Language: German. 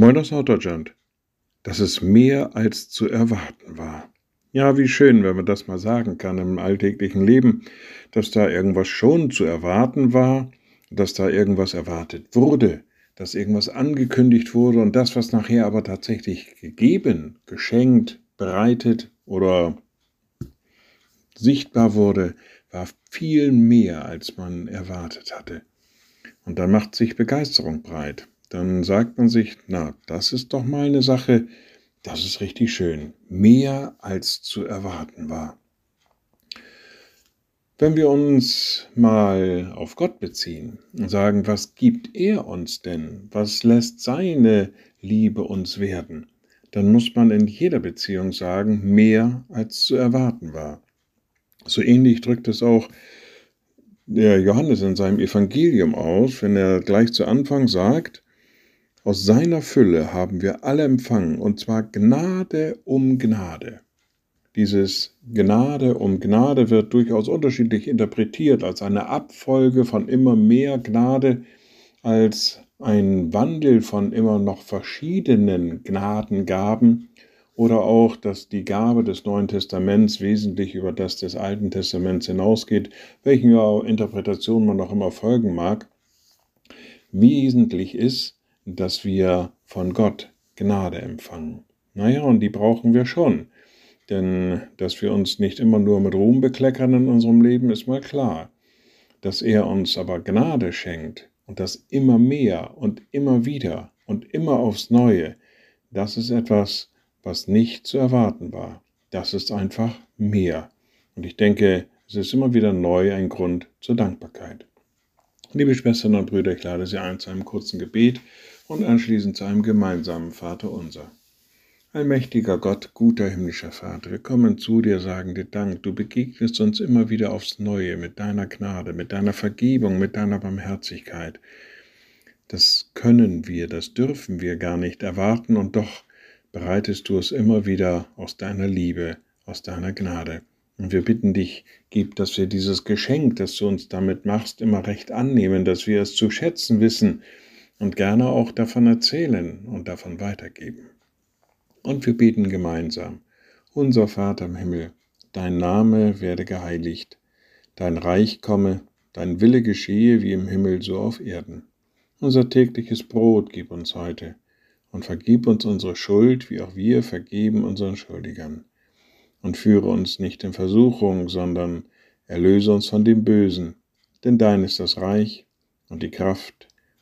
Moin aus Norddeutschland. Dass es mehr als zu erwarten war. Ja, wie schön, wenn man das mal sagen kann im alltäglichen Leben, dass da irgendwas schon zu erwarten war, dass da irgendwas erwartet wurde, dass irgendwas angekündigt wurde und das, was nachher aber tatsächlich gegeben, geschenkt, bereitet oder sichtbar wurde, war viel mehr, als man erwartet hatte. Und da macht sich Begeisterung breit. Dann sagt man sich, na, das ist doch mal eine Sache, das ist richtig schön. Mehr als zu erwarten war. Wenn wir uns mal auf Gott beziehen und sagen, was gibt er uns denn? Was lässt seine Liebe uns werden? Dann muss man in jeder Beziehung sagen, mehr als zu erwarten war. So ähnlich drückt es auch der Johannes in seinem Evangelium aus, wenn er gleich zu Anfang sagt, aus seiner Fülle haben wir alle empfangen, und zwar Gnade um Gnade. Dieses Gnade um Gnade wird durchaus unterschiedlich interpretiert als eine Abfolge von immer mehr Gnade, als ein Wandel von immer noch verschiedenen Gnadengaben oder auch, dass die Gabe des Neuen Testaments wesentlich über das des Alten Testaments hinausgeht, welchen Interpretation man auch immer folgen mag. Wesentlich ist, dass wir von Gott Gnade empfangen. Naja, und die brauchen wir schon. Denn dass wir uns nicht immer nur mit Ruhm bekleckern in unserem Leben, ist mal klar. Dass er uns aber Gnade schenkt und das immer mehr und immer wieder und immer aufs Neue, das ist etwas, was nicht zu erwarten war. Das ist einfach mehr. Und ich denke, es ist immer wieder neu ein Grund zur Dankbarkeit. Liebe Schwestern und Brüder, ich lade Sie ein zu einem kurzen Gebet und anschließend zu einem gemeinsamen Vater unser. Allmächtiger Gott, guter himmlischer Vater, wir kommen zu dir, sagen dir Dank. Du begegnest uns immer wieder aufs Neue mit deiner Gnade, mit deiner Vergebung, mit deiner Barmherzigkeit. Das können wir, das dürfen wir gar nicht erwarten und doch bereitest du es immer wieder aus deiner Liebe, aus deiner Gnade. Und wir bitten dich, gib, dass wir dieses Geschenk, das du uns damit machst, immer recht annehmen, dass wir es zu schätzen wissen und gerne auch davon erzählen und davon weitergeben. Und wir beten gemeinsam. Unser Vater im Himmel, dein Name werde geheiligt, dein Reich komme, dein Wille geschehe wie im Himmel so auf Erden. Unser tägliches Brot gib uns heute und vergib uns unsere Schuld, wie auch wir vergeben unseren Schuldigern. Und führe uns nicht in Versuchung, sondern erlöse uns von dem Bösen, denn dein ist das Reich und die Kraft